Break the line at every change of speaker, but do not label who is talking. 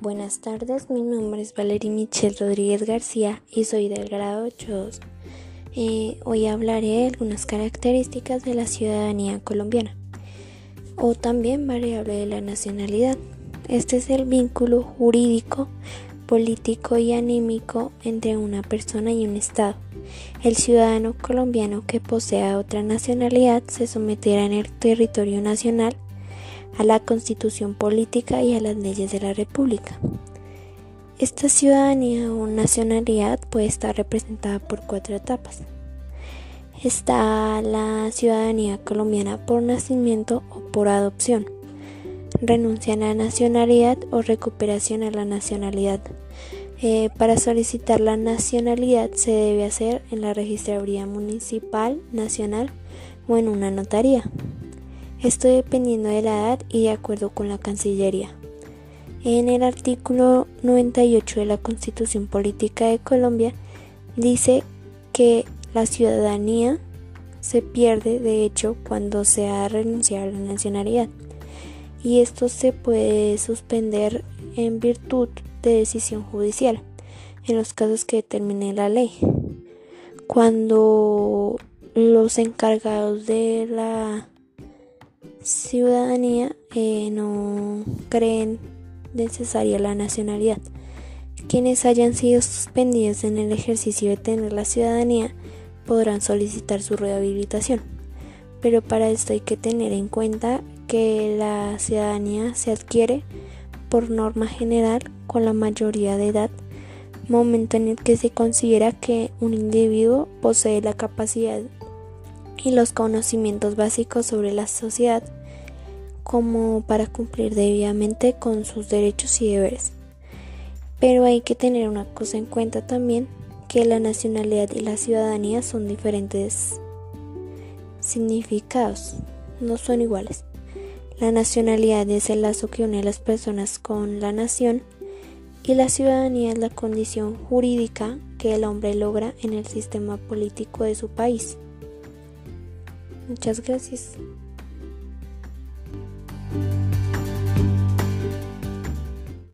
Buenas tardes, mi nombre es Valerie Michelle Rodríguez García y soy del grado 8. Eh, hoy hablaré de algunas características de la ciudadanía colombiana o también variable de la nacionalidad. Este es el vínculo jurídico, político y anímico entre una persona y un Estado. El ciudadano colombiano que posea otra nacionalidad se someterá en el territorio nacional a la constitución política y a las leyes de la República. Esta ciudadanía o nacionalidad puede estar representada por cuatro etapas. Está la ciudadanía colombiana por nacimiento o por adopción, renuncia a la nacionalidad o recuperación a la nacionalidad. Eh, para solicitar la nacionalidad se debe hacer en la registraduría municipal, nacional o en una notaría. Esto dependiendo de la edad y de acuerdo con la Cancillería. En el artículo 98 de la Constitución Política de Colombia dice que la ciudadanía se pierde de hecho cuando se ha renunciado a la nacionalidad y esto se puede suspender en virtud de decisión judicial en los casos que determine la ley. Cuando los encargados de la ciudadanía eh, no creen necesaria la nacionalidad. Quienes hayan sido suspendidos en el ejercicio de tener la ciudadanía podrán solicitar su rehabilitación. Pero para esto hay que tener en cuenta que la ciudadanía se adquiere por norma general con la mayoría de edad, momento en el que se considera que un individuo posee la capacidad y los conocimientos básicos sobre la sociedad como para cumplir debidamente con sus derechos y deberes. Pero hay que tener una cosa en cuenta también, que la nacionalidad y la ciudadanía son diferentes significados, no son iguales. La nacionalidad es el lazo que une a las personas con la nación y la ciudadanía es la condición jurídica que el hombre logra en el sistema político de su país. Muchas gracias.